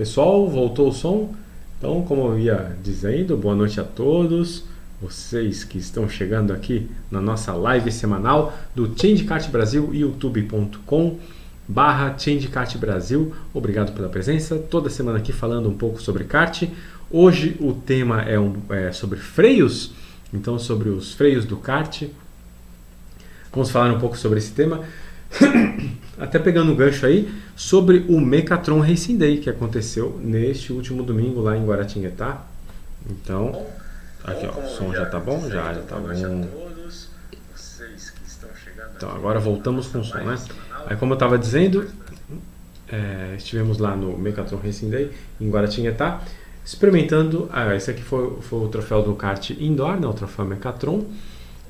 Pessoal, voltou o som. Então, como eu ia dizendo, boa noite a todos vocês que estão chegando aqui na nossa live semanal do Changecart Brasil, youtube.com barra Changecart Brasil. Obrigado pela presença. Toda semana aqui falando um pouco sobre kart. Hoje o tema é, um, é sobre freios, então sobre os freios do kart. Vamos falar um pouco sobre esse tema. Até pegando o gancho aí, sobre o Mecatron Racing Day que aconteceu neste último domingo lá em Guaratinguetá. Então, aqui ó, o som já tá bom? Já, já tá bom. Então, agora voltamos com o som, né? Aí, como eu estava dizendo, é, estivemos lá no Mecatron Racing Day em Guaratinguetá, experimentando. Ah, esse aqui foi, foi o troféu do kart indoor, né, o troféu Mecatron.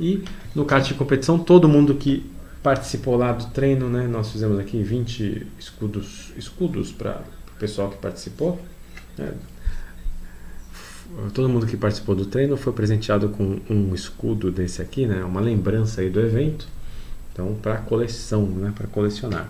E no kart de competição, todo mundo que participou lá do treino, né? Nós fizemos aqui 20 escudos, escudos para o pessoal que participou. Né? Todo mundo que participou do treino foi presenteado com um escudo desse aqui, né? Uma lembrança aí do evento. Então, para coleção, né? Para colecionar.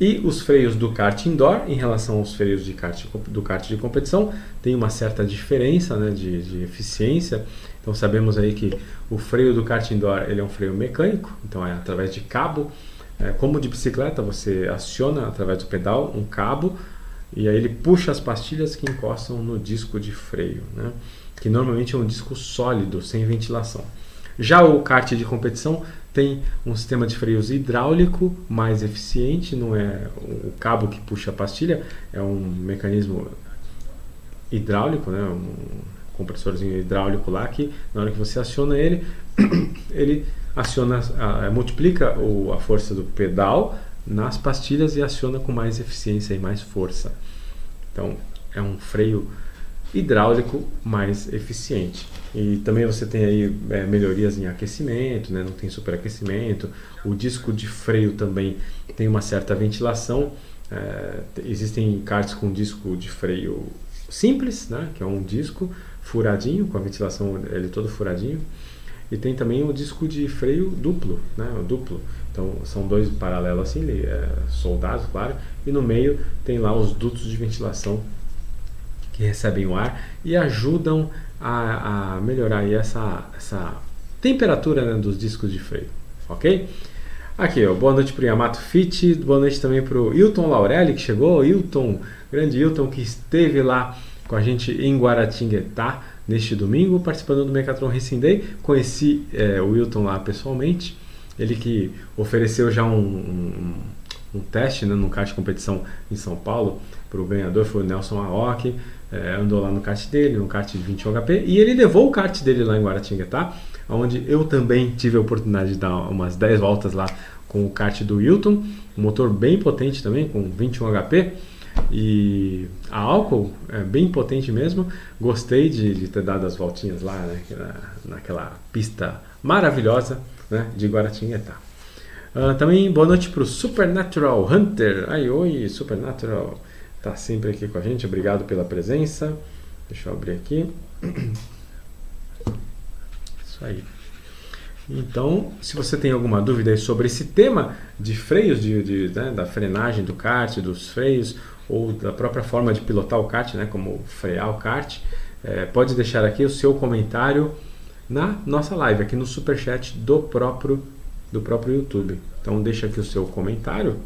E os freios do kart indoor em relação aos freios de kart, do kart de competição tem uma certa diferença né, de, de eficiência. Então sabemos aí que o freio do kart indoor ele é um freio mecânico, então é através de cabo. É, como de bicicleta, você aciona através do pedal um cabo e aí ele puxa as pastilhas que encostam no disco de freio, né? que normalmente é um disco sólido, sem ventilação. Já o kart de competição tem um sistema de freios hidráulico mais eficiente, não é o cabo que puxa a pastilha, é um mecanismo hidráulico, né? um compressorzinho hidráulico lá que na hora que você aciona ele, ele aciona, multiplica a força do pedal nas pastilhas e aciona com mais eficiência e mais força. Então é um freio hidráulico mais eficiente. E também você tem aí é, melhorias em aquecimento, né? não tem superaquecimento. O disco de freio também tem uma certa ventilação. É, existem karts com disco de freio simples, né? que é um disco furadinho, com a ventilação ele todo furadinho. E tem também o disco de freio duplo, né? o duplo. Então são dois paralelos assim, é, soldados, claro. E no meio tem lá os dutos de ventilação que recebem o ar e ajudam a, a melhorar essa, essa temperatura né, dos discos de freio, ok? Aqui, ó, boa noite para o Yamato Fit, boa noite também para o Hilton Laurelli que chegou, Hilton, grande Hilton que esteve lá com a gente em Guaratinguetá neste domingo, participando do Mecatron Racing Day. Conheci é, o Hilton lá pessoalmente, ele que ofereceu já um, um, um teste né, no de competição em São Paulo para o ganhador, foi o Nelson Aoki é, andou lá no kart dele, no kart de 21 HP, e ele levou o kart dele lá em Guaratinguetá, onde eu também tive a oportunidade de dar umas 10 voltas lá com o kart do Wilton, um motor bem potente também, com 21 HP, e a álcool é bem potente mesmo. Gostei de, de ter dado as voltinhas lá né, na, naquela pista maravilhosa né, de Guaratinguetá. Uh, também boa noite para o Supernatural Hunter. Ai, oi, Supernatural está sempre aqui com a gente. Obrigado pela presença. Deixa eu abrir aqui. Isso aí. Então, se você tem alguma dúvida sobre esse tema de freios, de, de né, da frenagem do kart, dos freios, ou da própria forma de pilotar o kart, né, como frear o kart, é, pode deixar aqui o seu comentário na nossa live, aqui no superchat do próprio, do próprio YouTube. Então, deixa aqui o seu comentário,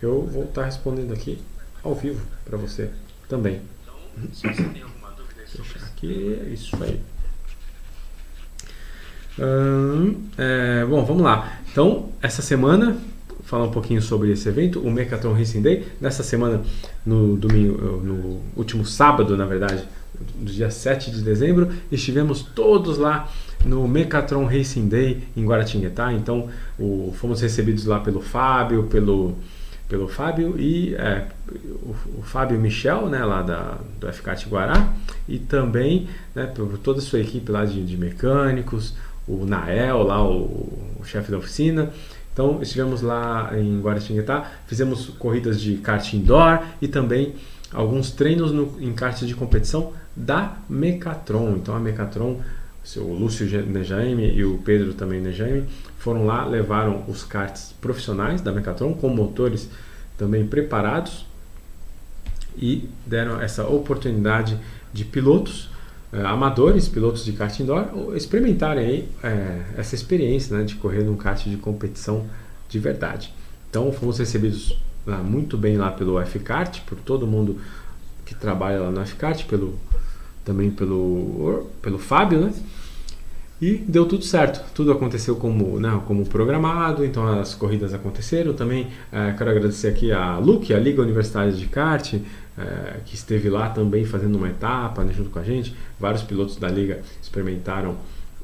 que eu vou estar respondendo aqui ao vivo para você também. Se você tem alguma dúvida Deixar aqui, é isso aí. Hum, é, bom, vamos lá. Então, essa semana, falar um pouquinho sobre esse evento, o Mecatron Racing Day. Nessa semana, no domingo, no último sábado, na verdade, do dia 7 de dezembro, estivemos todos lá no Mecatron Racing Day em Guaratinguetá. Então, o, fomos recebidos lá pelo Fábio, pelo pelo Fábio e é, o, o, Fábio Michel, né, lá da, do FCAT Guará, e também né, por toda a sua equipe lá de, de mecânicos, o Nael, lá o, o chefe da oficina. Então estivemos lá em Guaratinguetá, fizemos corridas de kart indoor e também alguns treinos no, em kart de competição da Mecatron. Então a Mecatron, o Lúcio Nejaime e o Pedro também Nejaime foram lá, levaram os karts profissionais da Mecatron com motores também preparados e deram essa oportunidade de pilotos eh, amadores, pilotos de kart indoor, experimentarem aí, eh, essa experiência né, de correr num kart de competição de verdade. Então fomos recebidos ah, muito bem lá pelo F-Kart, por todo mundo que trabalha lá no F-Kart, pelo, também pelo, pelo Fábio, né? E deu tudo certo, tudo aconteceu como, né, como programado, então as corridas aconteceram. Também é, quero agradecer aqui a LUC, a Liga Universitária de Kart, é, que esteve lá também fazendo uma etapa né, junto com a gente. Vários pilotos da Liga experimentaram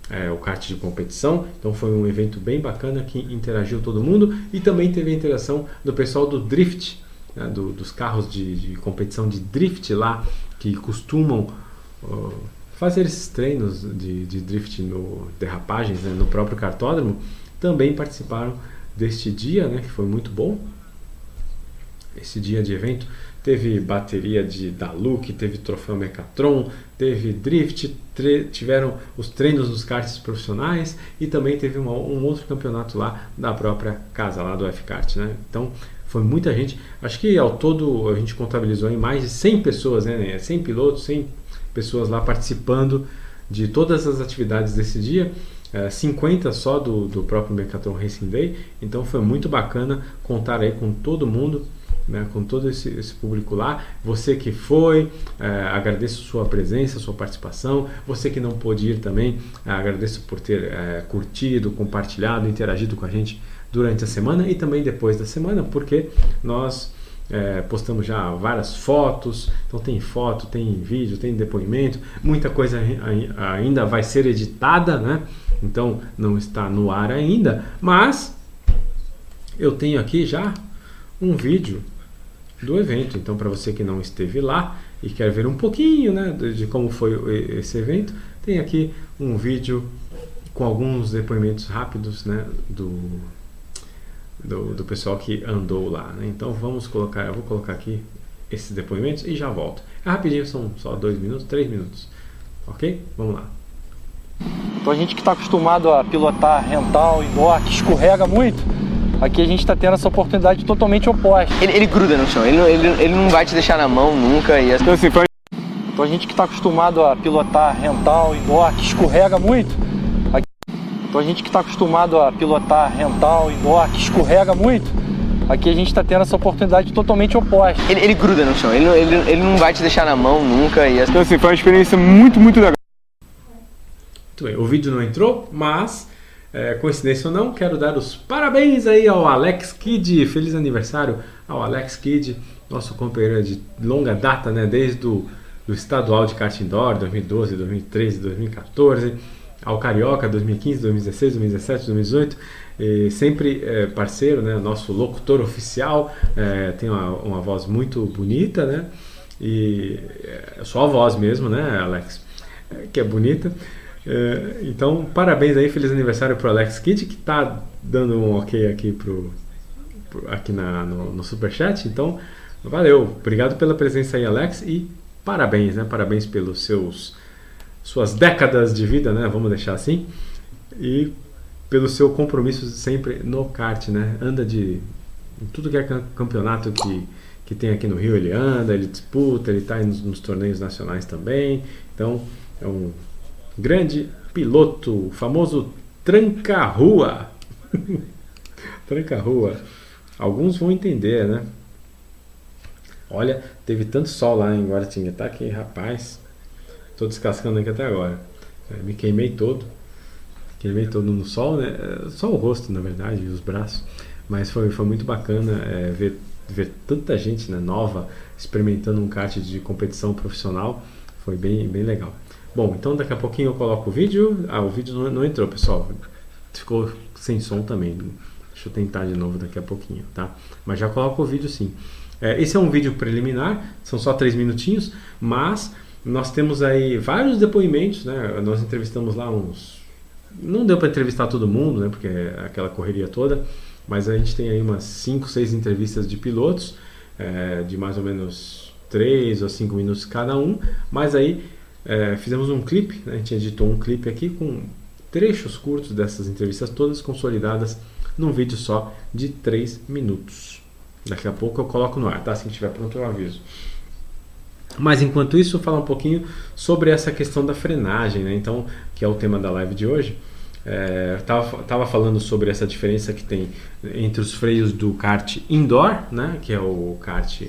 é, o kart de competição, então foi um evento bem bacana que interagiu todo mundo e também teve a interação do pessoal do Drift, né, do, dos carros de, de, competição de Drift lá, que costumam. Uh, fazer esses treinos de, de drift no derrapagens né, no próprio cartódromo também participaram deste dia, né, que foi muito bom. Esse dia de evento teve bateria de da Look, teve troféu Mecatron, teve drift, tiveram os treinos dos karts profissionais e também teve uma, um outro campeonato lá da própria casa lá do F-Kart, né? Então foi muita gente. Acho que ao todo a gente contabilizou em mais de 100 pessoas, né? 100 pilotos, 100 pessoas lá participando de todas as atividades desse dia. É, 50 só do, do próprio Mercatron Racing Day, então foi muito bacana contar aí com todo mundo, né, com todo esse, esse público lá. Você que foi, é, agradeço sua presença, sua participação. Você que não pôde ir também, é, agradeço por ter é, curtido, compartilhado, interagido com a gente durante a semana e também depois da semana, porque nós é, postamos já várias fotos, então tem foto, tem vídeo, tem depoimento, muita coisa ainda vai ser editada, né? Então não está no ar ainda, mas eu tenho aqui já um vídeo do evento. Então para você que não esteve lá e quer ver um pouquinho, né, de como foi esse evento, tem aqui um vídeo com alguns depoimentos rápidos, né, do do, do pessoal que andou lá. Né? Então vamos colocar, eu vou colocar aqui esses depoimentos e já volto. É rapidinho, são só dois minutos, três minutos. Ok? Vamos lá. Então a gente que está acostumado a pilotar rental, indoor, que escorrega muito, aqui a gente está tendo essa oportunidade totalmente oposta. Ele, ele gruda no chão, ele, ele, ele não vai te deixar na mão nunca. E então, assim, foi... então a gente que está acostumado a pilotar rental, indoor, que escorrega muito, então a gente que está acostumado a pilotar rental, indoor, que escorrega muito, aqui a gente está tendo essa oportunidade totalmente oposta. Ele, ele gruda no chão, ele, ele, ele não vai te deixar na mão nunca. E Então assim, foi uma experiência muito, muito legal. Muito bem, o vídeo não entrou, mas é, coincidência ou não, quero dar os parabéns aí ao Alex Kidd, feliz aniversário ao Alex Kidd, nosso companheiro de longa data, né, desde o do estadual de kart indoor, 2012, 2013, 2014 ao Carioca 2015, 2016, 2017, 2018. E sempre é, parceiro, né? Nosso locutor oficial é, tem uma, uma, voz muito bonita, né? E é só a voz mesmo, né, Alex? Que é bonita. É, então, parabéns aí, feliz aniversário pro Alex Kidd, que tá dando um ok aqui pro, pro aqui na, no, no Superchat. Então, valeu, obrigado pela presença aí, Alex, e parabéns, né? Parabéns pelos seus suas décadas de vida, né? Vamos deixar assim. E pelo seu compromisso sempre no kart, né? Anda de tudo que é campeonato que, que tem aqui no Rio, ele anda, ele disputa, ele está nos, nos, torneios nacionais também. Então, é um grande piloto, o famoso tranca-rua. tranca-rua. Alguns vão entender, né? Olha, teve tanto sol lá em Guaratinguetá que, rapaz, Estou descascando aqui até agora. É, me queimei todo. Queimei todo no sol, né? É, só o rosto, na verdade, e os braços. Mas foi, foi muito bacana é, ver, ver tanta gente né, nova experimentando um kart de competição profissional. Foi bem, bem legal. Bom, então daqui a pouquinho eu coloco o vídeo. Ah, o vídeo não, não entrou, pessoal. Ficou sem som também. Deixa eu tentar de novo daqui a pouquinho, tá? Mas já coloco o vídeo sim. É, esse é um vídeo preliminar, são só três minutinhos, mas nós temos aí vários depoimentos, né? Nós entrevistamos lá uns. Não deu para entrevistar todo mundo, né? Porque é aquela correria toda. Mas a gente tem aí umas 5, 6 entrevistas de pilotos, é, de mais ou menos 3 ou 5 minutos cada um. Mas aí é, fizemos um clipe, né? a gente editou um clipe aqui com trechos curtos dessas entrevistas todas consolidadas num vídeo só de 3 minutos. Daqui a pouco eu coloco no ar, tá? Assim que estiver pronto eu aviso. Mas enquanto isso, falar um pouquinho sobre essa questão da frenagem, né? Então, que é o tema da live de hoje. É, tava, falando sobre essa diferença que tem entre os freios do kart indoor, né? Que é o kart,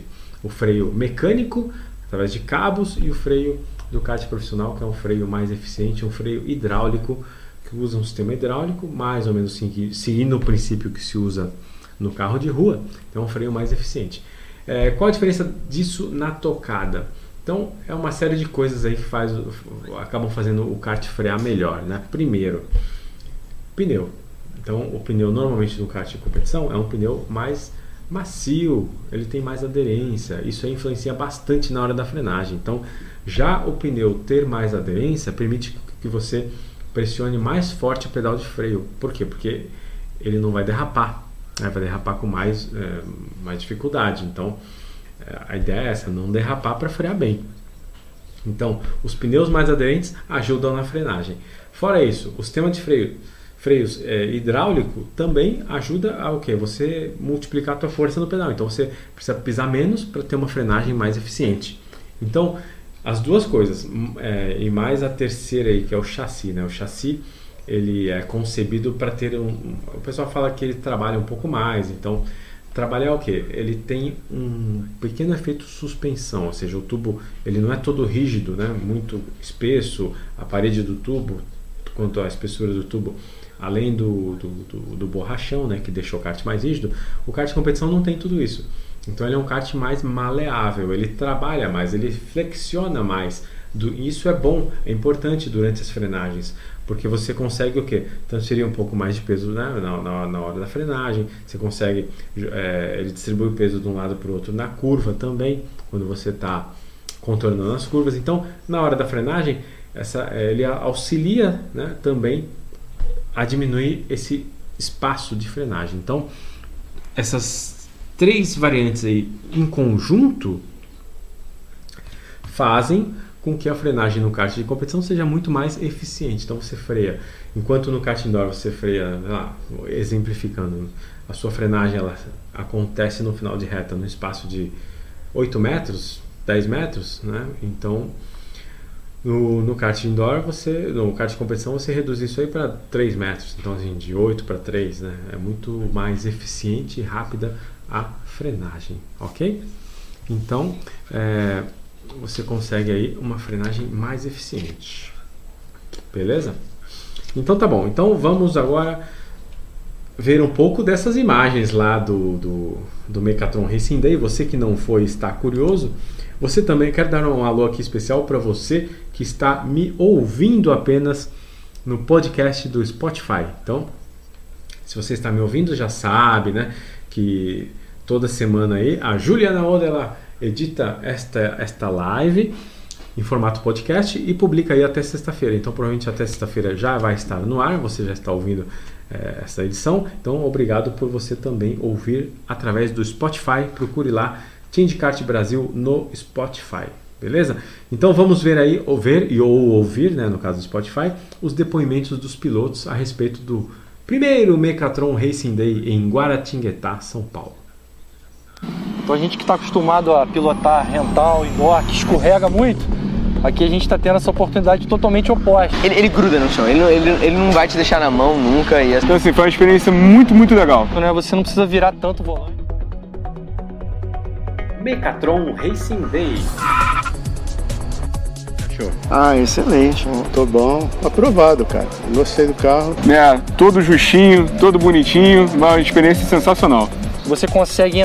o freio mecânico através de cabos e o freio do kart profissional, que é um freio mais eficiente, um freio hidráulico que usa um sistema hidráulico mais ou menos seguindo o princípio que se usa no carro de rua, então é um freio mais eficiente. É, qual a diferença disso na tocada? Então é uma série de coisas aí que faz, acabam fazendo o kart frear melhor, né? Primeiro, pneu. Então o pneu normalmente no kart de competição é um pneu mais macio, ele tem mais aderência. Isso influencia bastante na hora da frenagem. Então já o pneu ter mais aderência permite que você pressione mais forte o pedal de freio. Por quê? Porque ele não vai derrapar, né? vai derrapar com mais, é, mais dificuldade. Então a ideia é essa, não derrapar para frear bem. Então, os pneus mais aderentes ajudam na frenagem. Fora isso, o sistema de freio, freios é, hidráulico também ajuda a o que? Você multiplicar a tua força no pedal. Então, você precisa pisar menos para ter uma frenagem mais eficiente. Então, as duas coisas é, e mais a terceira aí que é o chassi, né? O chassi ele é concebido para ter um, o pessoal fala que ele trabalha um pouco mais, então trabalhar o que? Ele tem um pequeno efeito suspensão, ou seja, o tubo ele não é todo rígido, né? muito espesso, a parede do tubo, quanto à espessura do tubo, além do, do, do, do borrachão, né? que deixa o kart mais rígido, o kart de competição não tem tudo isso. Então ele é um kart mais maleável, ele trabalha mais, ele flexiona mais. Isso é bom, é importante durante as frenagens, porque você consegue o que? Transferir um pouco mais de peso né? na, na, na hora da frenagem, você consegue, é, ele distribui o peso de um lado para o outro na curva também, quando você está contornando as curvas. Então, na hora da frenagem, essa, é, ele auxilia né, também a diminuir esse espaço de frenagem. Então, essas três variantes aí em conjunto fazem com que a frenagem no kart de competição seja muito mais eficiente. Então você freia, enquanto no kart indoor você freia, lá, exemplificando, a sua frenagem ela acontece no final de reta no espaço de 8 metros, 10 metros, né? Então no, no kart indoor, você, no kart de competição, você reduz isso aí para 3 metros. Então, assim, de 8 para 3, né? É muito mais eficiente e rápida a frenagem, ok? Então, é, você consegue aí uma frenagem mais eficiente. Beleza? Então tá bom. Então vamos agora ver um pouco dessas imagens lá do, do, do Mecatron Racing Day. Você que não foi está curioso. Você também quer dar um alô aqui especial para você que está me ouvindo apenas no podcast do Spotify. Então, se você está me ouvindo, já sabe, né, que toda semana aí a Juliana Odela edita esta, esta live em formato podcast e publica aí até sexta-feira. Então, provavelmente até sexta-feira já vai estar no ar, você já está ouvindo é, essa edição. Então, obrigado por você também ouvir através do Spotify. Procure lá Kart Brasil no Spotify. Beleza? Então vamos ver aí, ou ver e ou ouvir, né, no caso do Spotify, os depoimentos dos pilotos a respeito do primeiro Mecatron Racing Day em Guaratinguetá, São Paulo. Então a gente que está acostumado a pilotar rental, indoor, que escorrega muito, aqui a gente está tendo essa oportunidade totalmente oposta. Ele, ele gruda no chão, ele, ele, ele não vai te deixar na mão nunca. E... Então assim, foi uma experiência muito, muito legal. Né, você não precisa virar tanto o volante. Mecatron Racing Day. Ah, excelente, tô bom, aprovado, cara. Gostei do carro. É, todo justinho, todo bonitinho, uma experiência sensacional. Você consegue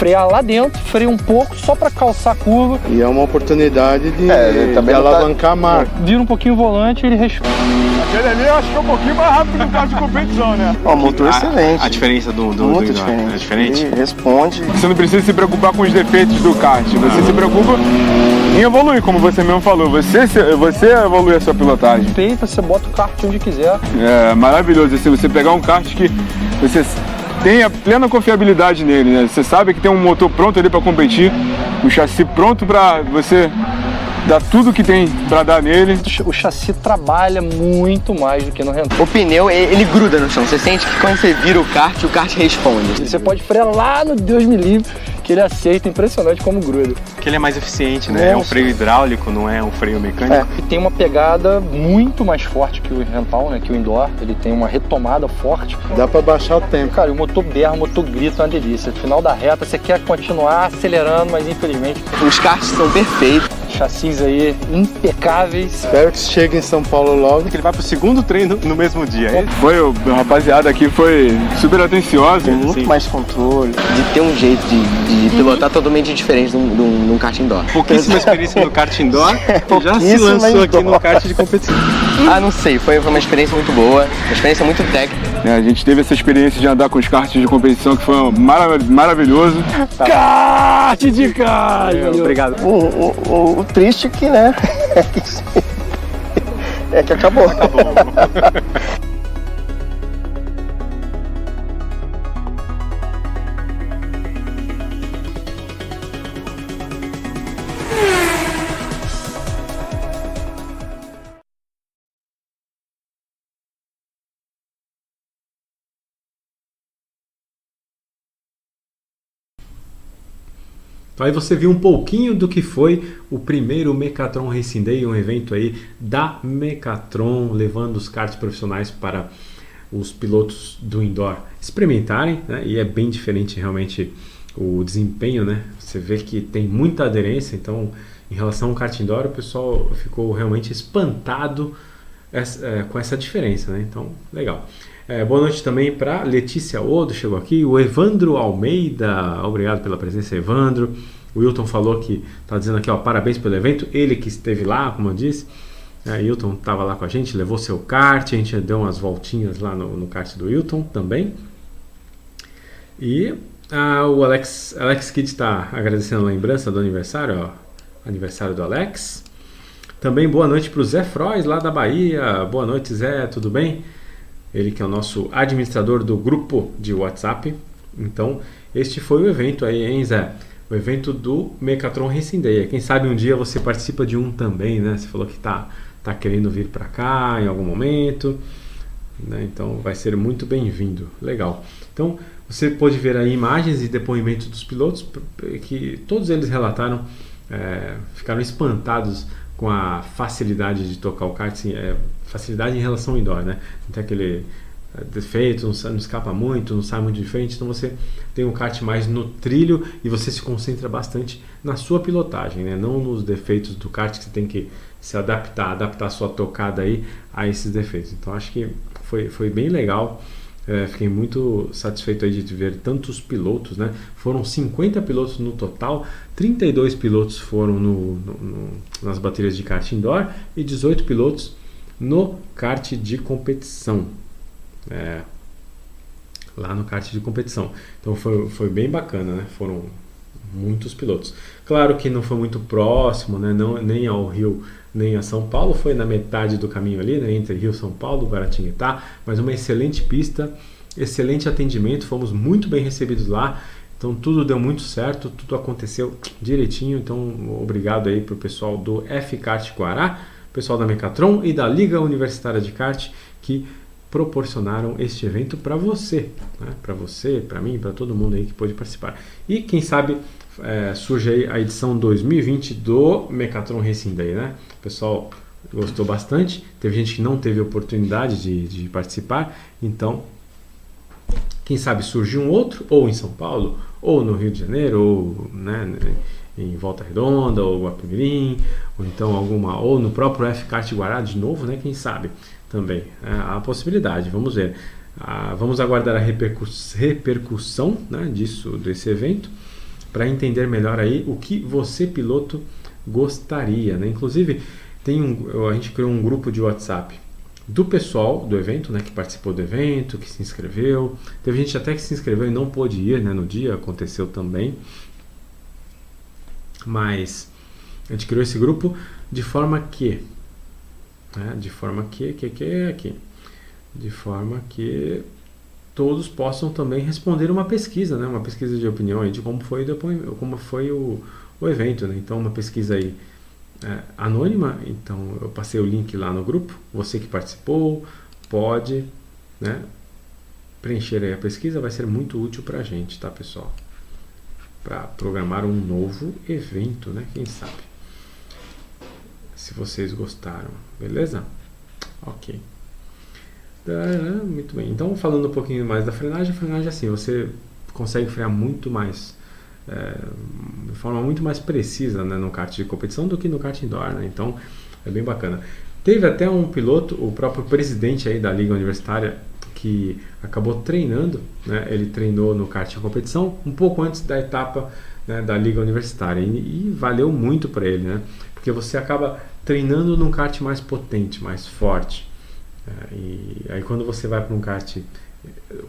frear lá dentro, freia um pouco só para calçar a curva. E é uma oportunidade de, É, também de tá- alavancar a marca. Vira um pouquinho o volante e ele responde. Aquele ali eu acho que é um pouquinho mais rápido que o carro de competição, né? Ó, motor excelente. A diferença do, do, Muito do diferente. é diferente? Ele responde. Você não precisa se preocupar com os defeitos do kart, você se preocupa em evoluir, como você mesmo falou. Você, você evolui a sua pilotagem. Peita, você bota o kart onde quiser. É maravilhoso, assim, você pegar um kart que você tem a plena confiabilidade nele, né? Você sabe que tem um motor pronto ali para competir, o chassi pronto para você dar tudo que tem para dar nele. O chassi trabalha muito mais do que no rental. O pneu, ele gruda no chão. Você sente que quando você vira o kart, o kart responde. Você pode frear lá no Deus me livre, que ele aceita, impressionante como gruda. Que ele é mais eficiente, né? É um freio hidráulico, não é um freio mecânico. É, e tem uma pegada muito mais forte que o rental, né? Que o indoor. Ele tem uma retomada forte. Dá para baixar o tempo. Cara, o motor berra, o motor grita, é uma delícia. No final da reta, você quer continuar acelerando, mas infelizmente... Os karts são perfeitos chassis aí impecáveis. Espero que chegue em São Paulo logo. Que ele vai pro segundo treino no mesmo dia. É foi, o rapaziada aqui foi super atencioso. Tem muito Sim. mais controle. De ter um jeito de, de pilotar totalmente diferente de um, de um kart indoor. Pouquíssima experiência no kart indoor e já se lançou aqui no kart de competição. Ah, não sei, foi, foi uma experiência muito boa, uma experiência muito técnica. É, a gente teve essa experiência de andar com os karts de competição que foi marav maravilhoso. Tá. Kart de kart! É, obrigado. O, o, o, o triste é que, né? É que acabou. Acabou. Aí você viu um pouquinho do que foi o primeiro Mecatron Racing Day, um evento aí da Mecatron, levando os karts profissionais para os pilotos do indoor experimentarem, né? e é bem diferente realmente o desempenho, né? Você vê que tem muita aderência, então em relação ao kart indoor o pessoal ficou realmente espantado essa, é, com essa diferença, né? Então, legal. É, boa noite também para Letícia Odo, chegou aqui. O Evandro Almeida, obrigado pela presença, Evandro. O Wilton falou que está dizendo aqui, ó, parabéns pelo evento. Ele que esteve lá, como eu disse. É, Wilton estava lá com a gente, levou seu kart, a gente deu umas voltinhas lá no, no kart do Wilton também. E ah, o Alex, Alex Kidd está agradecendo a lembrança do aniversário, ó, aniversário do Alex. Também boa noite para o Zé Frois, lá da Bahia. Boa noite, Zé, tudo bem? Ele que é o nosso administrador do grupo de WhatsApp. Então, este foi o evento aí, hein, Zé? O evento do Mecatron Racing Day. Quem sabe um dia você participa de um também, né? Você falou que tá, tá querendo vir para cá em algum momento. Né? Então, vai ser muito bem-vindo. Legal. Então, você pode ver aí imagens e depoimentos dos pilotos que todos eles relataram, é, ficaram espantados com a facilidade de tocar o kart, assim, é, facilidade em relação ao indoor, né? Não tem aquele é, defeito, não, não, escapa muito, não sai muito de frente, então você tem um kart mais no trilho e você se concentra bastante na sua pilotagem, né? não nos defeitos do kart que você tem que se adaptar, adaptar a sua tocada aí a esses defeitos. Então acho que foi, foi bem legal é, fiquei muito satisfeito aí de ver tantos pilotos, né? Foram 50 pilotos no total, 32 pilotos foram no, no, no, nas baterias de kart indoor e 18 pilotos no kart de competição. É, lá no kart de competição. Então foi, foi bem bacana, né? Foram muitos pilotos. Claro que não foi muito próximo, né? Não, nem ao Rio nem a São Paulo, foi na metade do caminho ali, né, entre Rio São Paulo, Guaratinguetá, mas uma excelente pista, excelente atendimento, fomos muito bem recebidos lá, então tudo deu muito certo, tudo aconteceu direitinho, então obrigado aí para o pessoal do F-Kart Guará, pessoal da Mecatron e da Liga Universitária de Kart que proporcionaram este evento para você, né? para você, para mim, para todo mundo aí que pôde participar. E quem sabe é, surge aí a edição 2020 do Mecatron Racing Day, né? O pessoal gostou bastante. Teve gente que não teve oportunidade de, de participar, então quem sabe surge um outro, ou em São Paulo, ou no Rio de Janeiro, ou né, em Volta Redonda, ou Guapimirim, ou então alguma, ou no próprio F-Kart Guará de novo, né? Quem sabe também. É a possibilidade, vamos ver. Ah, vamos aguardar a repercuss repercussão né, disso, desse evento, para entender melhor aí o que você, piloto, gostaria. Né? Inclusive, tem um, a gente criou um grupo de WhatsApp do pessoal do evento, né, que participou do evento, que se inscreveu. Teve gente até que se inscreveu e não pôde ir né, no dia, aconteceu também. Mas a gente criou esse grupo de forma que, né, de forma que, que, que, aqui, de forma que todos possam também responder uma pesquisa, né, uma pesquisa de opinião aí de como foi, como foi o, o evento. Né? Então, uma pesquisa aí é, anônima, então eu passei o link lá no grupo. Você que participou pode né, preencher aí a pesquisa, vai ser muito útil para a gente, tá pessoal? Para programar um novo evento, né? Quem sabe? Se vocês gostaram, beleza? Ok. Muito bem. Então, falando um pouquinho mais da frenagem, a frenagem é assim, você consegue frear muito mais, é, de forma muito mais precisa né, no kart de competição do que no kart indoor, né? Então, é bem bacana. Teve até um piloto, o próprio presidente aí da liga universitária, que acabou treinando, né? Ele treinou no kart de competição um pouco antes da etapa né, da liga universitária e, e valeu muito para ele, né? Porque você acaba treinando num kart mais potente, mais forte. É, e aí quando você vai para um kart,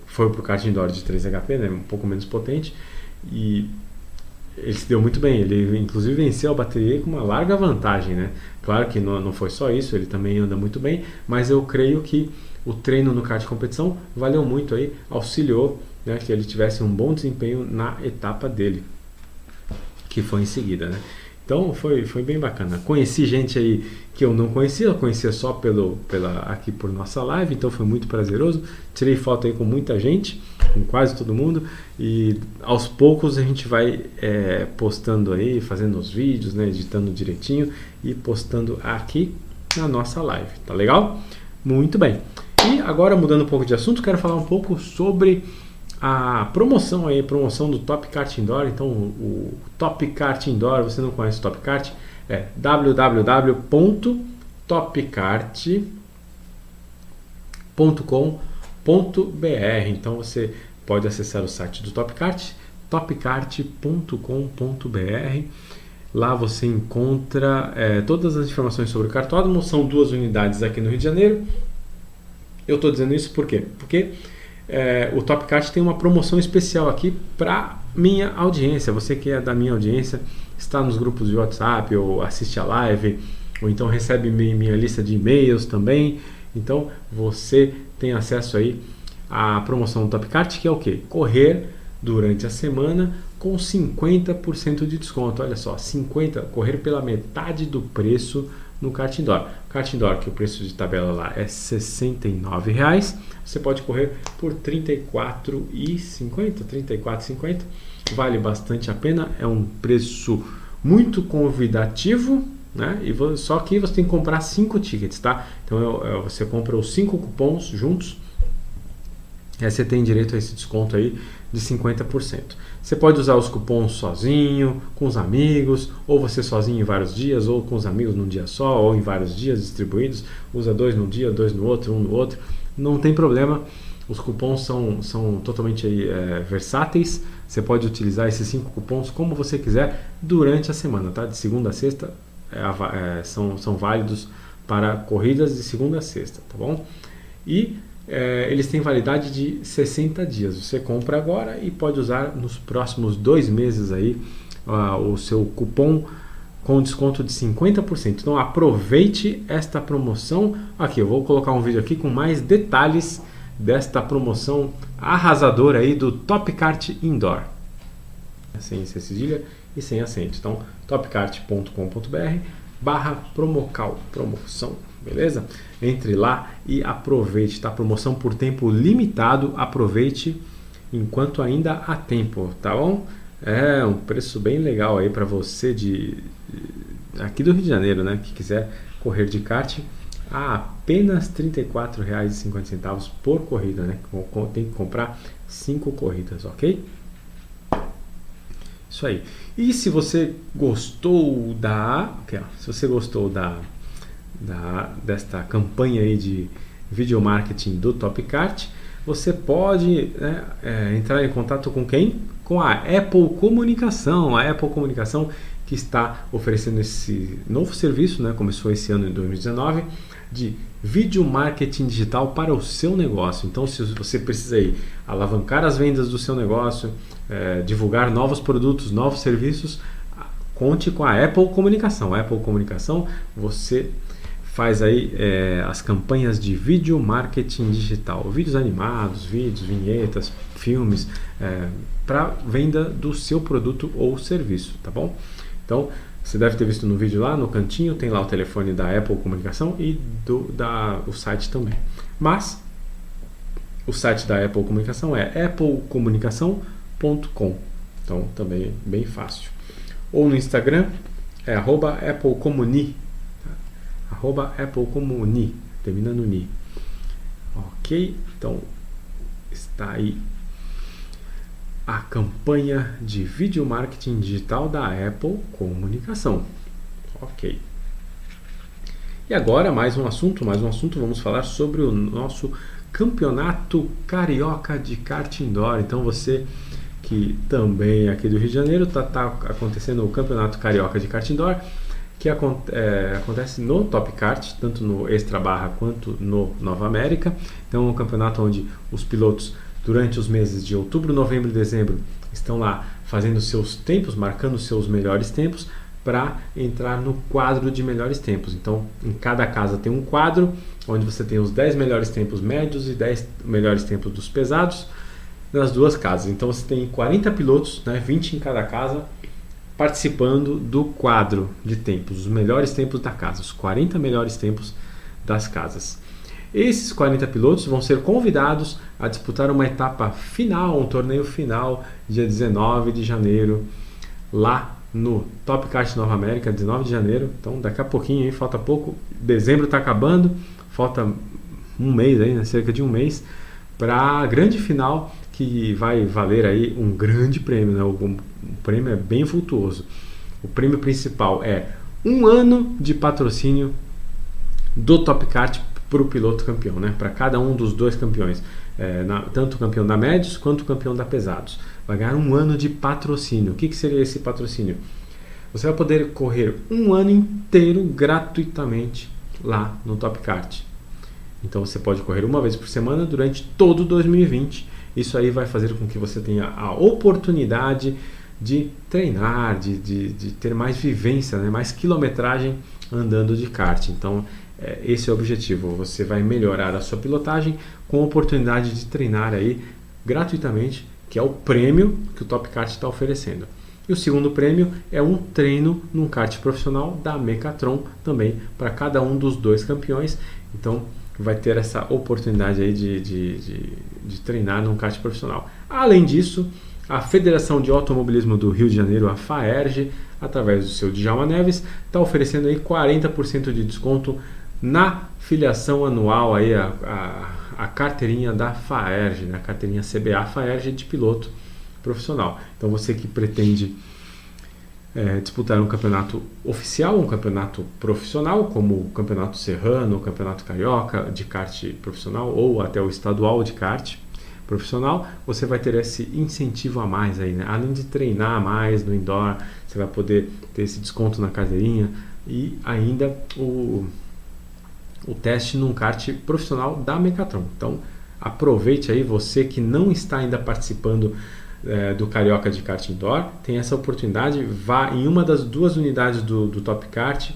foi para o kart indoor de 3 HP, né, um pouco menos potente, e ele se deu muito bem. Ele inclusive venceu a bateria com uma larga vantagem, né? Claro que não, não foi só isso, ele também anda muito bem, mas eu creio que o treino no kart de competição valeu muito aí, auxiliou né, que ele tivesse um bom desempenho na etapa dele, que foi em seguida, né? Então foi, foi bem bacana. Conheci gente aí que eu não conhecia, conhecia só pelo, pela, aqui por nossa live, então foi muito prazeroso. Tirei foto aí com muita gente, com quase todo mundo, e aos poucos a gente vai é, postando aí, fazendo os vídeos, né, editando direitinho e postando aqui na nossa live, tá legal? Muito bem. E agora mudando um pouco de assunto, quero falar um pouco sobre a promoção aí, promoção do Top Kart Indoor. Então, o, Top Kart Indoor, você não conhece o Top Kart? É www.topkart.com.br. Então, você pode acessar o site do Top Kart, topkart.com.br. Lá você encontra é, todas as informações sobre o cartódromo. São duas unidades aqui no Rio de Janeiro. Eu estou dizendo isso por quê? Porque é, o Topcast tem uma promoção especial aqui para minha audiência. Você que é da minha audiência, está nos grupos de WhatsApp ou assiste a live, ou então recebe minha lista de e-mails também. Então você tem acesso aí à promoção do Topcart, que é o que? Correr durante a semana com 50% de desconto. Olha só, 50, correr pela metade do preço no kart indoor. Kart indoor, que o preço de tabela lá é R$ 69,00, você pode correr por R$ 34,50, 34,50. Vale bastante a pena, é um preço muito convidativo, né? E só que você tem que comprar cinco tickets, tá? Então é, é, você compra os cinco cupons juntos, aí você tem direito a esse desconto aí de 50%. Você pode usar os cupons sozinho, com os amigos, ou você sozinho em vários dias, ou com os amigos num dia só, ou em vários dias distribuídos. Usa dois num dia, dois no outro, um no outro. Não tem problema. Os cupons são, são totalmente é, versáteis. Você pode utilizar esses cinco cupons como você quiser durante a semana, tá? De segunda a sexta é, é, são, são válidos para corridas de segunda a sexta, tá bom? E é, eles têm validade de 60 dias. Você compra agora e pode usar nos próximos dois meses aí o seu cupom com desconto de 50%. Então aproveite esta promoção. Aqui eu vou colocar um vídeo aqui com mais detalhes desta promoção arrasadora aí do Top Kart Indoor. Sem cedilha e sem acento. Então topkart.com.br barra promocal, promoção beleza? Entre lá e aproveite, tá? Promoção por tempo limitado, aproveite enquanto ainda há tempo, tá bom? É um preço bem legal aí para você de aqui do Rio de Janeiro, né? Que quiser correr de kart a apenas R$ 34,50 por corrida, né? Tem que comprar cinco corridas, ok? Isso aí. E se você gostou da, okay, se você gostou da da, desta campanha aí de video marketing do Topcart, você pode né, é, entrar em contato com quem? Com a Apple Comunicação. A Apple Comunicação que está oferecendo esse novo serviço, né, começou esse ano em 2019, de vídeo marketing digital para o seu negócio. Então, se você precisa aí alavancar as vendas do seu negócio, é, divulgar novos produtos, novos serviços, conte com a Apple Comunicação. A Apple Comunicação, você faz aí é, as campanhas de vídeo marketing digital, vídeos animados, vídeos, vinhetas, filmes, é, para venda do seu produto ou serviço, tá bom? Então, você deve ter visto no vídeo lá no cantinho, tem lá o telefone da Apple Comunicação e do da, o site também. Mas o site da Apple Comunicação é applecomunicação.com, Então também é bem fácil. Ou no Instagram é arroba Apple Comuni. Tá? Arroba Apple Comuni. Termina no Ni. Ok? Então está aí a campanha de vídeo marketing digital da Apple Comunicação. Ok. E agora mais um assunto, mais um assunto, vamos falar sobre o nosso campeonato carioca de kart indoor. Então você que também é aqui do Rio de Janeiro está tá acontecendo o campeonato carioca de kart indoor que é, acontece no Top Kart, tanto no Extra Barra quanto no Nova América. Então, é um campeonato onde os pilotos, durante os meses de outubro, novembro e dezembro, estão lá fazendo seus tempos, marcando seus melhores tempos, para entrar no quadro de melhores tempos. Então, em cada casa tem um quadro onde você tem os 10 melhores tempos médios e 10 melhores tempos dos pesados nas duas casas. Então, você tem 40 pilotos, né, 20 em cada casa participando do quadro de tempos, os melhores tempos da casa, os 40 melhores tempos das casas. Esses 40 pilotos vão ser convidados a disputar uma etapa final, um torneio final, dia 19 de janeiro, lá no Top Kart Nova América, 19 de janeiro. Então, daqui a pouquinho, hein, falta pouco. Dezembro está acabando, falta um mês aí, né, cerca de um mês, para a grande final que vai valer aí um grande prêmio, né? O, prêmio é bem vultuoso. O prêmio principal é um ano de patrocínio do Top Kart para o piloto campeão, né? Para cada um dos dois campeões, é, na, tanto o campeão da médios quanto o campeão da pesados, vai ganhar um ano de patrocínio. O que, que seria esse patrocínio? Você vai poder correr um ano inteiro gratuitamente lá no Top Kart. Então você pode correr uma vez por semana durante todo 2020 isso aí vai fazer com que você tenha a oportunidade de treinar, de, de, de ter mais vivência, né? mais quilometragem andando de kart. Então, é, esse é o objetivo. Você vai melhorar a sua pilotagem com a oportunidade de treinar aí gratuitamente, que é o prêmio que o Top Kart está oferecendo. E o segundo prêmio é um treino num kart profissional da Mecatron também para cada um dos dois campeões. Então, vai ter essa oportunidade aí de, de, de, de treinar num kart profissional. Além disso, a Federação de Automobilismo do Rio de Janeiro, a FAERJ, através do seu Djalma Neves, está oferecendo aí 40% de desconto na filiação anual aí a, a, a carteirinha da FAERJ, né? a carteirinha CBA FAERJ de piloto profissional. Então você que pretende é, disputar um campeonato oficial, um campeonato profissional, como o Campeonato Serrano, o Campeonato Carioca de kart profissional ou até o estadual de kart profissional, você vai ter esse incentivo a mais aí, né? Além de treinar mais no indoor, você vai poder ter esse desconto na cadeirinha e ainda o, o teste num kart profissional da Mecatron. Então, aproveite aí você que não está ainda participando é, do Carioca de Kart Indoor, tem essa oportunidade, vá em uma das duas unidades do, do Top Kart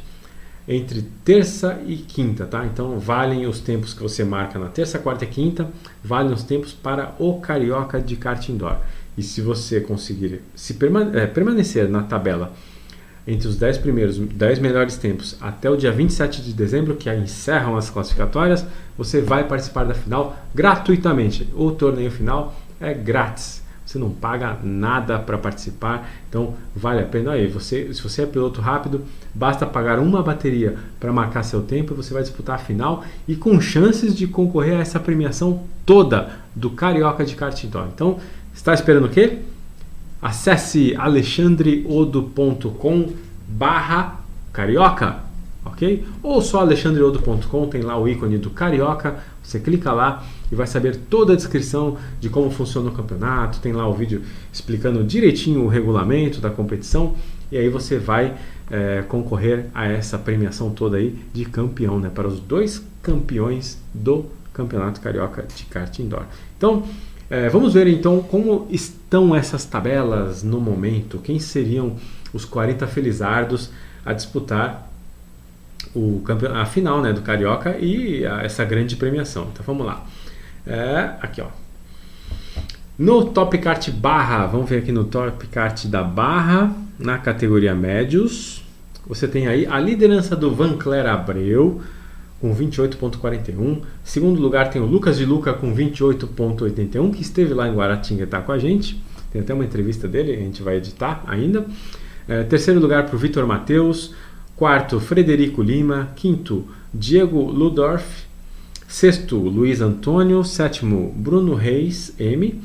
entre terça e quinta, tá? Então valem os tempos que você marca na terça, quarta e quinta, valem os tempos para o Carioca de Kart Indoor. E se você conseguir se permane é, permanecer na tabela entre os 10 primeiros, 10 melhores tempos até o dia 27 de dezembro, que encerram as classificatórias, você vai participar da final gratuitamente. O torneio final é grátis. Você não paga nada para participar, então vale a pena. Aí, você, se você é piloto rápido, basta pagar uma bateria para marcar seu tempo e você vai disputar a final e com chances de concorrer a essa premiação toda do Carioca de Kart. Então, está esperando o quê? Acesse alexandreodo.com barra carioca, ok? Ou só alexandreodo.com, tem lá o ícone do carioca, você clica lá e vai saber toda a descrição de como funciona o campeonato. Tem lá o vídeo explicando direitinho o regulamento da competição e aí você vai é, concorrer a essa premiação toda aí de campeão, né? Para os dois campeões do Campeonato Carioca de Kart Indoor. Então, é, vamos ver então como estão essas tabelas no momento. Quem seriam os 40 felizardos a disputar o a final né, do Carioca e a, essa grande premiação. Então vamos lá. É, aqui ó. No Top Kart Barra, vamos ver aqui no Top Kart da Barra, na categoria médios, você tem aí a liderança do Van Cler Abreu com 28.41. Segundo lugar tem o Lucas de Luca com 28.81, que esteve lá em Guaratinga tá com a gente. Tem até uma entrevista dele, a gente vai editar ainda. É, terceiro lugar para o Vitor Matheus. Quarto, Frederico Lima. Quinto, Diego Ludorf. Sexto, Luiz Antônio. Sétimo, Bruno Reis, M.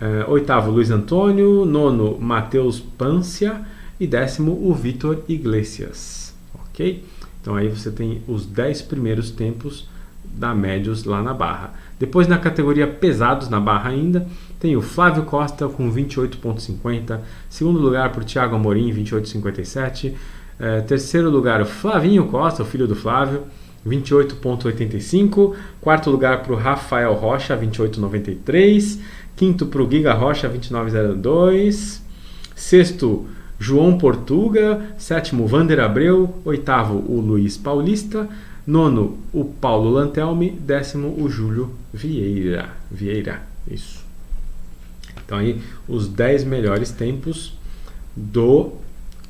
É, oitavo, Luiz Antônio. Nono, Matheus Pância. E décimo, o Vitor Iglesias. Ok? Então aí você tem os 10 primeiros tempos da Médios lá na Barra. Depois na categoria pesados na Barra ainda, tem o Flávio Costa com 28,50. Segundo lugar o Thiago Amorim, 28,57. É, terceiro lugar, o Flavinho Costa, o filho do Flávio, 28,85. Quarto lugar para o Rafael Rocha, 28,93. Quinto para o Giga Rocha, 29,02. Sexto, João Portuga. Sétimo, Vander Abreu. Oitavo, o Luiz Paulista. Nono, o Paulo Lantelme. Décimo, o Júlio Vieira. Vieira, isso. Então aí, os 10 melhores tempos do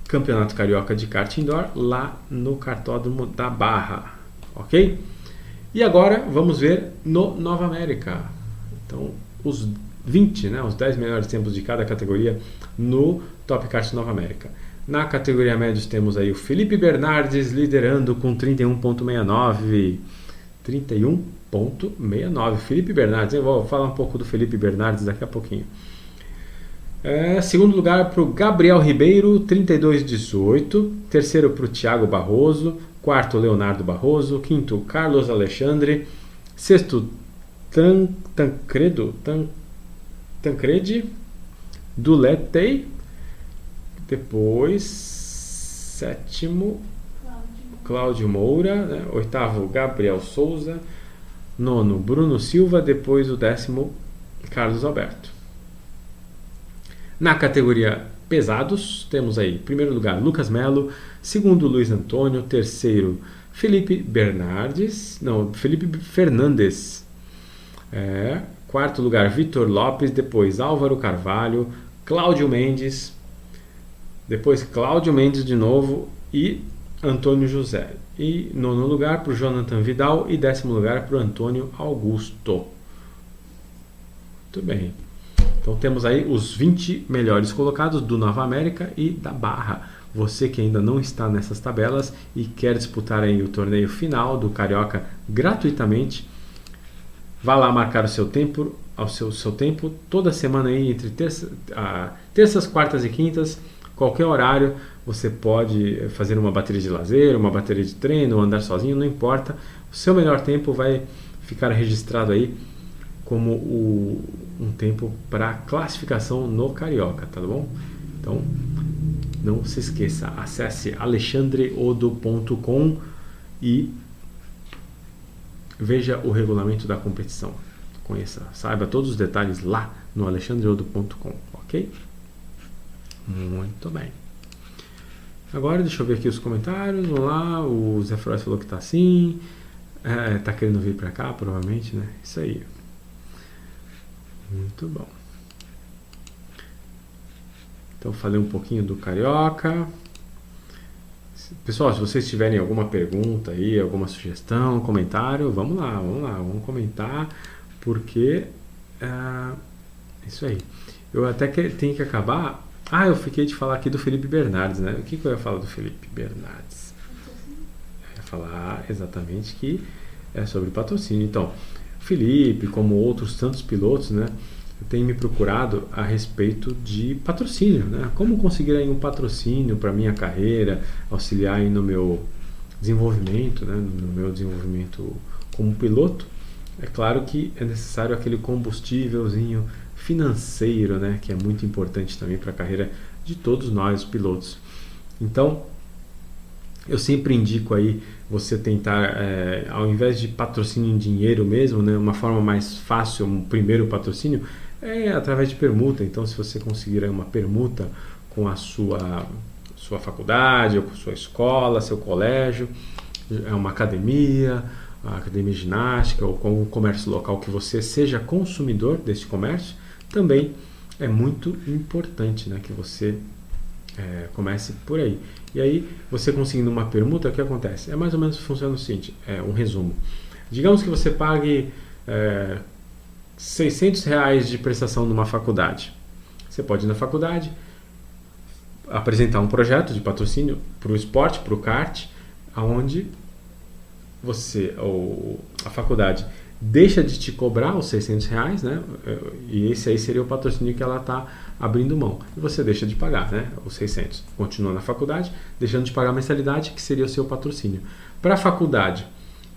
Campeonato Carioca de Kart Indoor lá no Cartódromo da Barra, ok? E agora vamos ver no Nova América. Então, os 20, né, os 10 melhores tempos de cada categoria no Top Kart Nova América. Na categoria médios temos aí o Felipe Bernardes liderando com 31.69. 31.69. Felipe Bernardes, eu vou falar um pouco do Felipe Bernardes daqui a pouquinho. É, segundo lugar para o Gabriel Ribeiro, 32,18. Terceiro para o Thiago Barroso. Quarto, Leonardo Barroso. Quinto, Carlos Alexandre. Sexto, Tan, Tancredo, Tan, Tancredi Duletei. Depois, sétimo, Cláudio Moura. Né? Oitavo, Gabriel Souza. Nono, Bruno Silva. Depois, o décimo, Carlos Alberto. Na categoria pesados, temos aí, em primeiro lugar, Lucas Melo. Segundo, Luiz Antônio. Terceiro, Felipe Bernardes. Não, Felipe Fernandes. É, quarto lugar, Vitor Lopes. Depois, Álvaro Carvalho. Cláudio Mendes depois Cláudio Mendes de novo e Antônio José. E nono lugar para o Jonathan Vidal e décimo lugar para o Antônio Augusto. Muito bem. Então temos aí os 20 melhores colocados do Nova América e da Barra. Você que ainda não está nessas tabelas e quer disputar aí o torneio final do Carioca gratuitamente, vá lá marcar o seu tempo, ao seu, seu tempo toda semana aí entre terça, ah, terças, quartas e quintas qualquer horário você pode fazer uma bateria de lazer, uma bateria de treino, andar sozinho, não importa. O seu melhor tempo vai ficar registrado aí como o, um tempo para classificação no Carioca, tá bom? Então, não se esqueça, acesse alexandreodo.com e veja o regulamento da competição. Conheça, saiba todos os detalhes lá no alexandreodo.com, ok? Muito bem. Agora deixa eu ver aqui os comentários. Vamos lá. O Zé Frost falou que tá assim. É, tá querendo vir para cá, provavelmente, né? Isso aí. Muito bom. Então falei um pouquinho do carioca. Pessoal, se vocês tiverem alguma pergunta aí, alguma sugestão, comentário, vamos lá, vamos lá, vamos comentar, porque é isso aí. Eu até que, tenho que acabar ah, eu fiquei de falar aqui do Felipe Bernardes, né? O que, que eu ia falar do Felipe Bernardes? Eu ia falar exatamente que é sobre patrocínio. Então, Felipe, como outros tantos pilotos, né? Tem me procurado a respeito de patrocínio, né? Como conseguir aí um patrocínio para minha carreira, auxiliar aí no meu desenvolvimento, né? No meu desenvolvimento como piloto. É claro que é necessário aquele combustívelzinho financeiro, né, que é muito importante também para a carreira de todos nós pilotos. Então, eu sempre indico aí você tentar, é, ao invés de patrocínio em dinheiro mesmo, né, uma forma mais fácil, um primeiro patrocínio, é através de permuta. Então, se você conseguir uma permuta com a sua, sua faculdade, ou com sua escola, seu colégio, é uma academia, a academia de ginástica, ou com o comércio local que você seja consumidor desse comércio, também é muito importante né, que você é, comece por aí. E aí, você conseguindo uma permuta, o que acontece? É mais ou menos funciona o seguinte, é um resumo. Digamos que você pague é, 600 reais de prestação numa faculdade. você pode ir na faculdade, apresentar um projeto de patrocínio para o esporte, para o kart, aonde você, ou a faculdade deixa de te cobrar os 600 reais, né? E esse aí seria o patrocínio que ela está abrindo mão. E você deixa de pagar, né? Os 600. Continua na faculdade, deixando de pagar a mensalidade, que seria o seu patrocínio. Para a faculdade,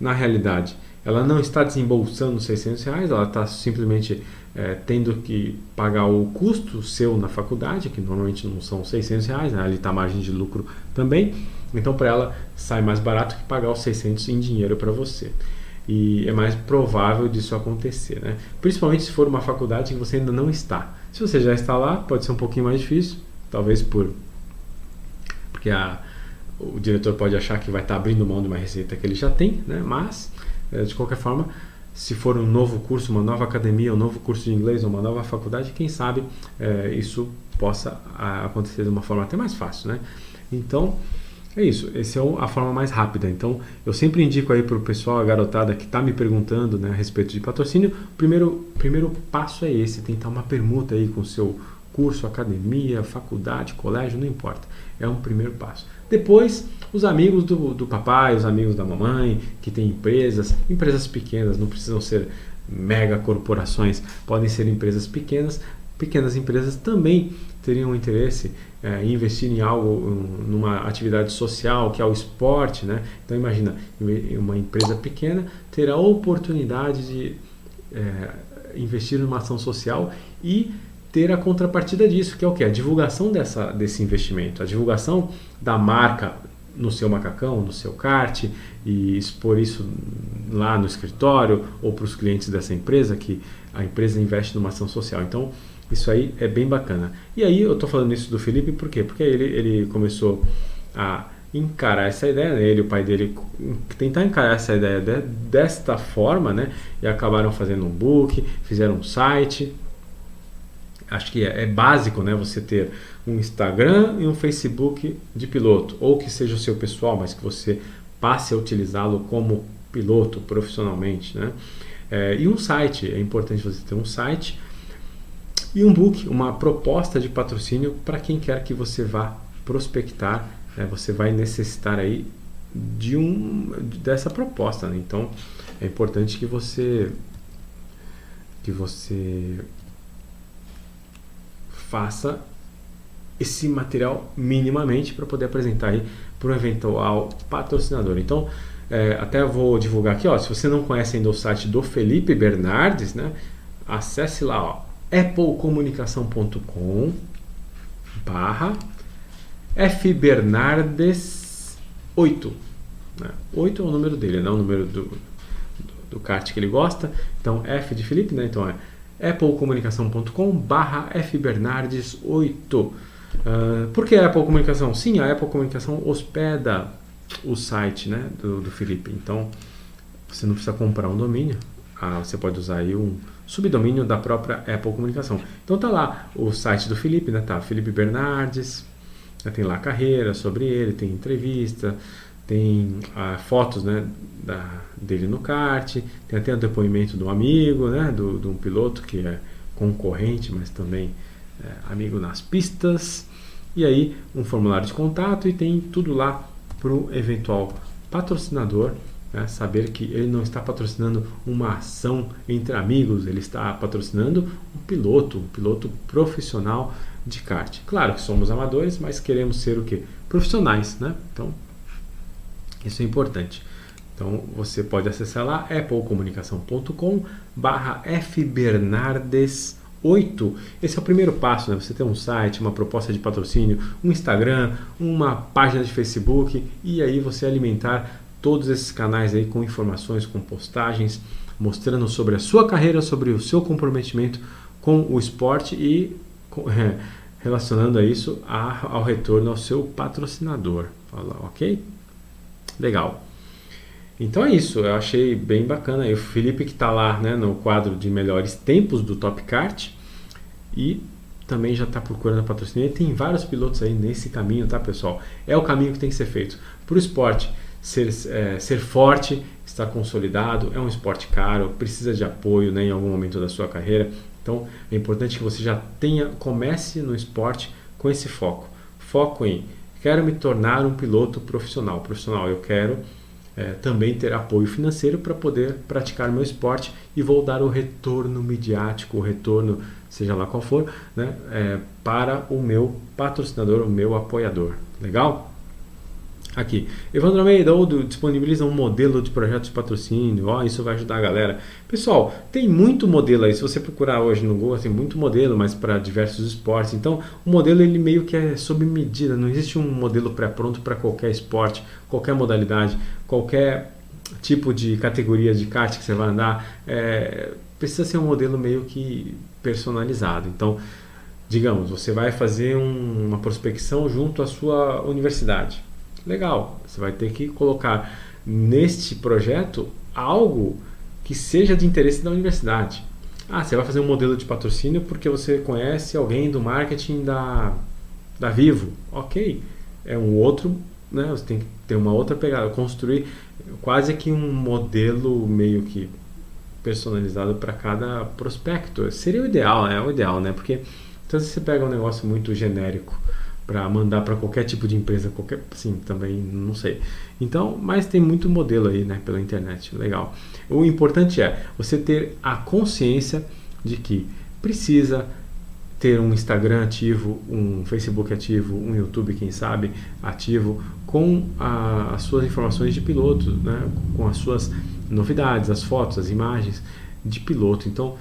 na realidade, ela não está desembolsando 600 reais, ela está simplesmente é, tendo que pagar o custo seu na faculdade, que normalmente não são 600 reais, né? ali está a margem de lucro também. Então, para ela, sai mais barato que pagar os 600 em dinheiro para você. E é mais provável disso acontecer, né? Principalmente se for uma faculdade que você ainda não está. Se você já está lá, pode ser um pouquinho mais difícil, talvez por porque a, o diretor pode achar que vai estar abrindo mão de uma receita que ele já tem, né? Mas é, de qualquer forma, se for um novo curso, uma nova academia, um novo curso de inglês, uma nova faculdade, quem sabe é, isso possa acontecer de uma forma até mais fácil, né? Então, é isso, essa é a forma mais rápida. Então, eu sempre indico aí para o pessoal, a garotada que está me perguntando né, a respeito de patrocínio, o primeiro, primeiro passo é esse, tentar uma permuta aí com o seu curso, academia, faculdade, colégio, não importa. É um primeiro passo. Depois, os amigos do, do papai, os amigos da mamãe, que tem empresas, empresas pequenas, não precisam ser mega corporações, podem ser empresas pequenas. Pequenas empresas também teriam interesse é, em investir em algo, numa atividade social, que é o esporte, né? Então imagina, uma empresa pequena ter a oportunidade de é, investir numa ação social e ter a contrapartida disso, que é o que? A divulgação dessa, desse investimento, a divulgação da marca no seu macacão, no seu kart e expor isso lá no escritório ou para os clientes dessa empresa que a empresa investe numa ação social. Então, isso aí é bem bacana. E aí eu estou falando isso do Felipe por quê? Porque ele, ele começou a encarar essa ideia, né? ele o pai dele tentar encarar essa ideia de, desta forma, né? E acabaram fazendo um book, fizeram um site, acho que é, é, básico né, você ter um Instagram e um Facebook de piloto, ou que seja o seu pessoal, mas que você passe a utilizá-lo como piloto profissionalmente. Né? É, e um site, é importante você ter um site e um book, uma proposta de patrocínio para quem quer que você vá prospectar. Né? Você vai necessitar aí de um dessa proposta. Né? Então é importante que você que você faça esse material minimamente para poder apresentar aí para o eventual patrocinador. Então, é, até vou divulgar aqui, ó, se você não conhece ainda o site do Felipe Bernardes, né, acesse lá, ó, applecomunicação.com barra fbernardes 8. Né? 8 é o número dele, não é o número do, do, do que ele gosta. Então, F de Felipe, né? Então é applecomunicação.com barra fbernardes8. Uh, por que a Apple Comunicação? Sim, a Apple Comunicação hospeda o site né, do, do Felipe. Então, você não precisa comprar um domínio. Ah, você pode usar aí um subdomínio da própria Apple Comunicação. Então tá lá o site do Felipe, né? Tá Felipe Bernardes, né, tem lá a carreira sobre ele, tem entrevista, tem ah, fotos né, da, dele no kart, tem até o depoimento do amigo, né, do, de um piloto que é concorrente, mas também é, amigo nas pistas. E aí um formulário de contato e tem tudo lá para o eventual patrocinador né, saber que ele não está patrocinando uma ação entre amigos, ele está patrocinando um piloto, um piloto profissional de kart. Claro que somos amadores, mas queremos ser o que? Profissionais, né? Então isso é importante. Então você pode acessar lá applecomunicação.com barra fbernardes 8. Esse é o primeiro passo, né? Você ter um site, uma proposta de patrocínio, um Instagram, uma página de Facebook e aí você alimentar todos esses canais aí com informações, com postagens, mostrando sobre a sua carreira, sobre o seu comprometimento com o esporte e é, relacionando a isso a, ao retorno ao seu patrocinador. Ok? Legal. Então é isso, eu achei bem bacana. E o Felipe que está lá né, no quadro de melhores tempos do Top Kart e também já está procurando patrocínio. E tem vários pilotos aí nesse caminho, tá pessoal? É o caminho que tem que ser feito. Para o esporte ser, é, ser forte, estar consolidado, é um esporte caro, precisa de apoio né, em algum momento da sua carreira. Então é importante que você já tenha, comece no esporte com esse foco. Foco em quero me tornar um piloto profissional. Profissional, eu quero é, também ter apoio financeiro para poder praticar meu esporte e vou dar o retorno midiático, o retorno, seja lá qual for, né, é, para o meu patrocinador, o meu apoiador. Legal? Aqui, Evandro Almeida, ou disponibiliza um modelo de projeto de patrocínio, ó, isso vai ajudar a galera. Pessoal, tem muito modelo aí, se você procurar hoje no Google, tem muito modelo, mas para diversos esportes. Então, o modelo ele meio que é sob medida, não existe um modelo pré-pronto para qualquer esporte, qualquer modalidade, qualquer tipo de categoria de kart que você vai andar. É, precisa ser um modelo meio que personalizado. Então, digamos, você vai fazer um, uma prospecção junto à sua universidade Legal, você vai ter que colocar neste projeto algo que seja de interesse da universidade. Ah, você vai fazer um modelo de patrocínio porque você conhece alguém do marketing da, da Vivo. Ok, é um outro, né? Você tem que ter uma outra pegada, construir quase que um modelo meio que personalizado para cada prospecto. Seria o ideal, é o ideal, né? Porque então você pega um negócio muito genérico para mandar para qualquer tipo de empresa, qualquer, sim, também não sei. Então, mas tem muito modelo aí, né, pela internet, legal. O importante é você ter a consciência de que precisa ter um Instagram ativo, um Facebook ativo, um YouTube, quem sabe, ativo, com a, as suas informações de piloto, né, com as suas novidades, as fotos, as imagens de piloto. Então,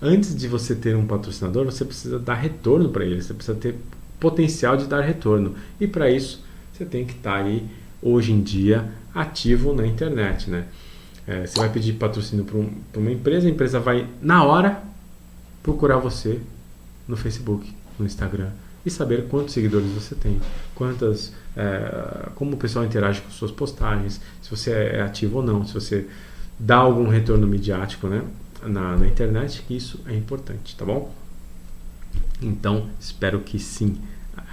antes de você ter um patrocinador, você precisa dar retorno para ele, você precisa ter potencial de dar retorno. E para isso, você tem que estar tá aí, hoje em dia, ativo na internet. Né? É, você vai pedir patrocínio para um, uma empresa, a empresa vai, na hora, procurar você no Facebook, no Instagram e saber quantos seguidores você tem, quantas, é, como o pessoal interage com suas postagens, se você é ativo ou não, se você dá algum retorno midiático né, na, na internet, que isso é importante, tá bom? Então, espero que sim.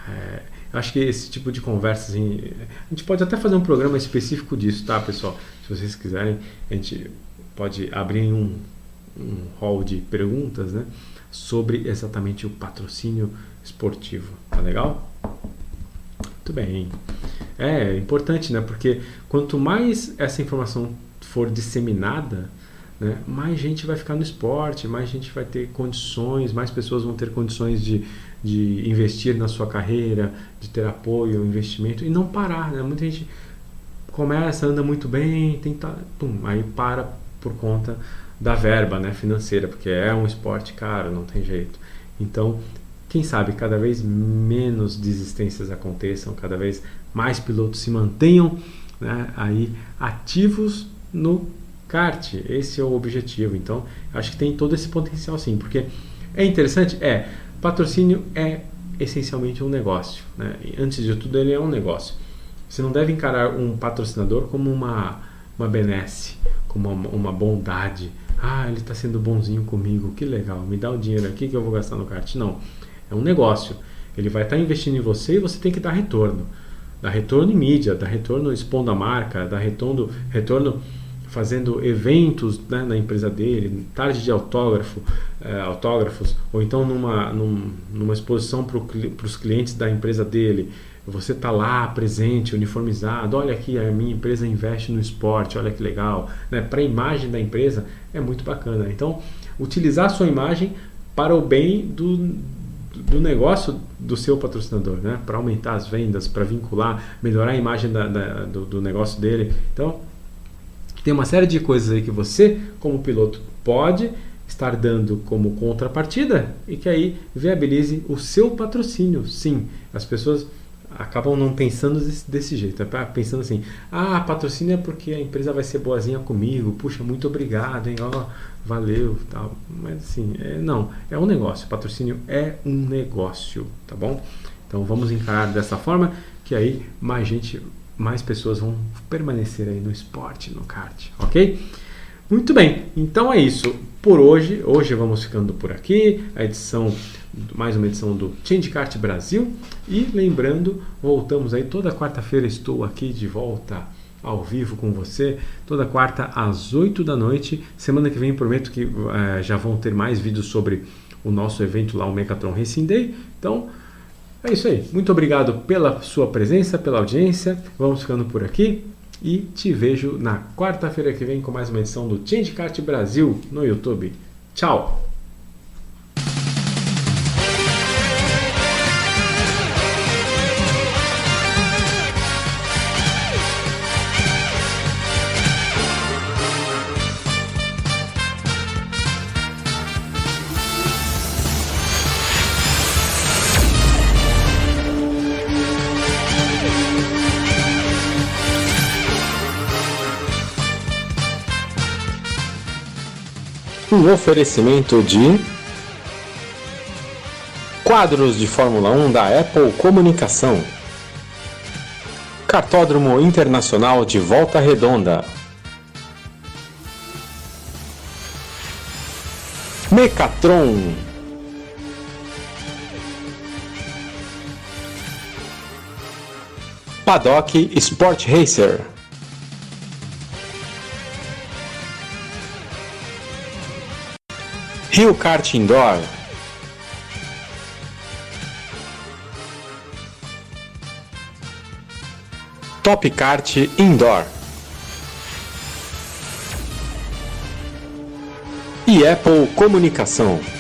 É, acho que esse tipo de conversa, assim, a gente pode até fazer um programa específico disso, tá, pessoal? Se vocês quiserem, a gente pode abrir um, um hall de perguntas, né? Sobre exatamente o patrocínio esportivo. Tá legal? Muito bem. É importante, né? Porque quanto mais essa informação for disseminada, né, mais gente vai ficar no esporte, mais gente vai ter condições, mais pessoas vão ter condições de, de investir na sua carreira, de ter apoio, investimento e não parar. Né? Muita gente começa, anda muito bem, tenta, pum, aí para por conta da verba né, financeira, porque é um esporte caro, não tem jeito. Então, quem sabe cada vez menos desistências aconteçam, cada vez mais pilotos se mantenham né, aí ativos no kart. Esse é o objetivo. Então, acho que tem todo esse potencial sim, porque é interessante, é Patrocínio é essencialmente um negócio. Né? Antes de tudo, ele é um negócio. Você não deve encarar um patrocinador como uma, uma benesse, como uma, uma bondade. Ah, ele está sendo bonzinho comigo, que legal, me dá o dinheiro aqui que eu vou gastar no kart. Não, é um negócio. Ele vai estar tá investindo em você e você tem que dar retorno. Dar retorno em mídia, dar retorno expondo a marca, dar retorno, retorno fazendo eventos né, na empresa dele, tarde de autógrafo, é, autógrafos, ou então numa, num, numa exposição para os clientes da empresa dele. Você está lá presente, uniformizado. Olha aqui, a minha empresa investe no esporte, olha que legal. Né? Para a imagem da empresa é muito bacana. Então, utilizar a sua imagem para o bem do, do negócio do seu patrocinador, né? para aumentar as vendas, para vincular, melhorar a imagem da, da, do, do negócio dele. Então, tem uma série de coisas aí que você, como piloto, pode estar dando como contrapartida e que aí viabilize o seu patrocínio. Sim, as pessoas acabam não pensando desse, desse jeito, é pensando assim: ah, patrocínio é porque a empresa vai ser boazinha comigo, puxa, muito obrigado, hein, ó, valeu, tal. Mas assim, é, não, é um negócio. Patrocínio é um negócio, tá bom? Então vamos encarar dessa forma que aí mais gente mais pessoas vão permanecer aí no esporte, no kart, ok? Muito bem, então é isso por hoje. Hoje vamos ficando por aqui. A edição, mais uma edição do Change Kart Brasil. E lembrando, voltamos aí toda quarta-feira. Estou aqui de volta ao vivo com você, toda quarta às 8 da noite. Semana que vem prometo que uh, já vão ter mais vídeos sobre o nosso evento lá, o Mecatron Racing Day. Então, é isso aí. Muito obrigado pela sua presença, pela audiência. Vamos ficando por aqui e te vejo na quarta-feira que vem com mais uma edição do Change Kart Brasil no YouTube. Tchau! Um oferecimento de quadros de Fórmula 1 da Apple Comunicação. Cartódromo Internacional de Volta Redonda. Mecatron. Paddock Sport Racer. Rio Kart Indoor. Top Kart Indoor. E Apple Comunicação.